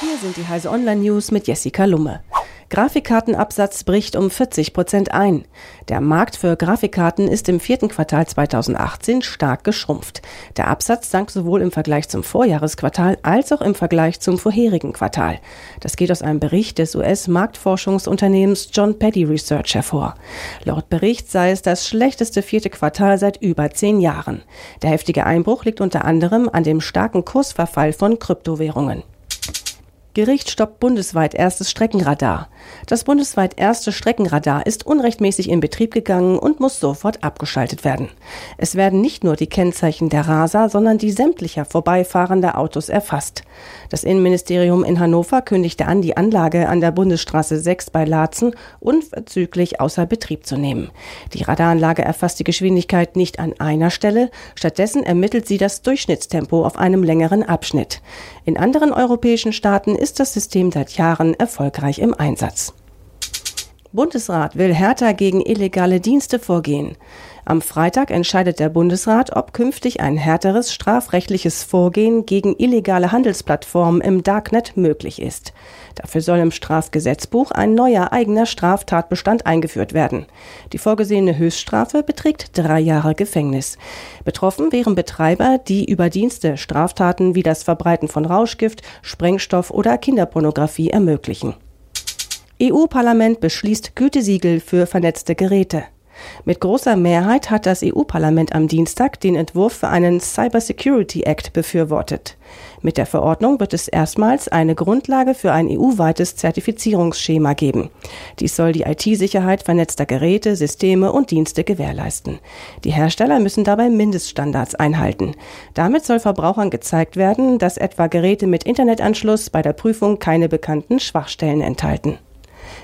Hier sind die Heise Online News mit Jessica Lumme. Grafikkartenabsatz bricht um 40 Prozent ein. Der Markt für Grafikkarten ist im vierten Quartal 2018 stark geschrumpft. Der Absatz sank sowohl im Vergleich zum Vorjahresquartal als auch im Vergleich zum vorherigen Quartal. Das geht aus einem Bericht des US-Marktforschungsunternehmens John Petty Research hervor. Laut Bericht sei es das schlechteste vierte Quartal seit über zehn Jahren. Der heftige Einbruch liegt unter anderem an dem starken Kursverfall von Kryptowährungen. Gericht stoppt bundesweit erstes Streckenradar. Das bundesweit erste Streckenradar ist unrechtmäßig in Betrieb gegangen und muss sofort abgeschaltet werden. Es werden nicht nur die Kennzeichen der Raser, sondern die sämtlicher vorbeifahrender Autos erfasst. Das Innenministerium in Hannover kündigte an, die Anlage an der Bundesstraße 6 bei Laatzen unverzüglich außer Betrieb zu nehmen. Die Radaranlage erfasst die Geschwindigkeit nicht an einer Stelle, stattdessen ermittelt sie das Durchschnittstempo auf einem längeren Abschnitt. In anderen europäischen Staaten ist das System seit Jahren erfolgreich im Einsatz. Bundesrat will härter gegen illegale Dienste vorgehen. Am Freitag entscheidet der Bundesrat, ob künftig ein härteres strafrechtliches Vorgehen gegen illegale Handelsplattformen im Darknet möglich ist. Dafür soll im Strafgesetzbuch ein neuer eigener Straftatbestand eingeführt werden. Die vorgesehene Höchststrafe beträgt drei Jahre Gefängnis. Betroffen wären Betreiber, die über Dienste Straftaten wie das Verbreiten von Rauschgift, Sprengstoff oder Kinderpornografie ermöglichen. EU-Parlament beschließt Gütesiegel für vernetzte Geräte. Mit großer Mehrheit hat das EU-Parlament am Dienstag den Entwurf für einen Cyber Security Act befürwortet. Mit der Verordnung wird es erstmals eine Grundlage für ein EU-weites Zertifizierungsschema geben. Dies soll die IT-Sicherheit vernetzter Geräte, Systeme und Dienste gewährleisten. Die Hersteller müssen dabei Mindeststandards einhalten. Damit soll Verbrauchern gezeigt werden, dass etwa Geräte mit Internetanschluss bei der Prüfung keine bekannten Schwachstellen enthalten.